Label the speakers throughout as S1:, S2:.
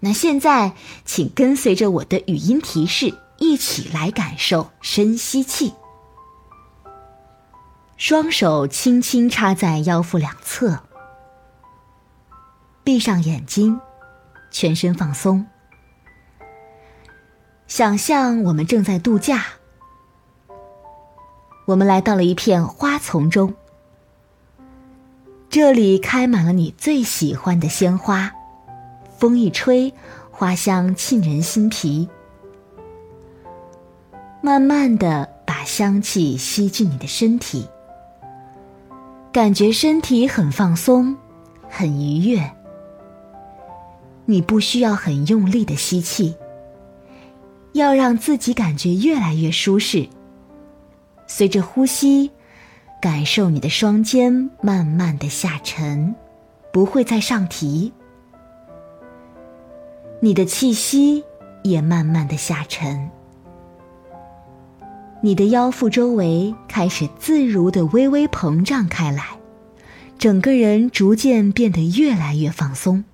S1: 那现在，请跟随着我的语音提示，一起来感受深吸气。双手轻轻插在腰腹两侧，闭上眼睛，全身放松。想象我们正在度假，我们来到了一片花丛中，这里开满了你最喜欢的鲜花。风一吹，花香沁人心脾。慢慢的把香气吸进你的身体，感觉身体很放松，很愉悦。你不需要很用力的吸气，要让自己感觉越来越舒适。随着呼吸，感受你的双肩慢慢的下沉，不会再上提。你的气息也慢慢的下沉，你的腰腹周围开始自如的微微膨胀开来，整个人逐渐变得越来越放松。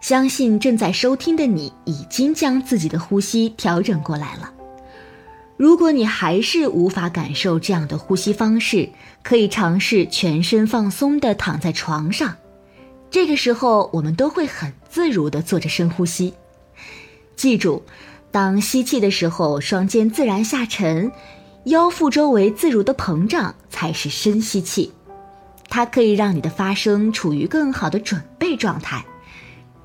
S1: 相信正在收听的你已经将自己的呼吸调整过来了。如果你还是无法感受这样的呼吸方式，可以尝试全身放松的躺在床上。这个时候，我们都会很自如的做着深呼吸。记住，当吸气的时候，双肩自然下沉，腰腹周围自如的膨胀，才是深吸气。它可以让你的发声处于更好的准备状态。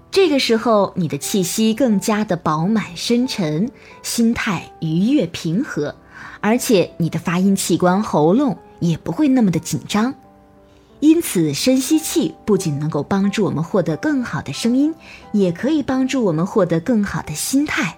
S1: 这个时候，你的气息更加的饱满深沉，心态愉悦平和，而且你的发音器官喉咙也不会那么的紧张。因此，深吸气不仅能够帮助我们获得更好的声音，也可以帮助我们获得更好的心态。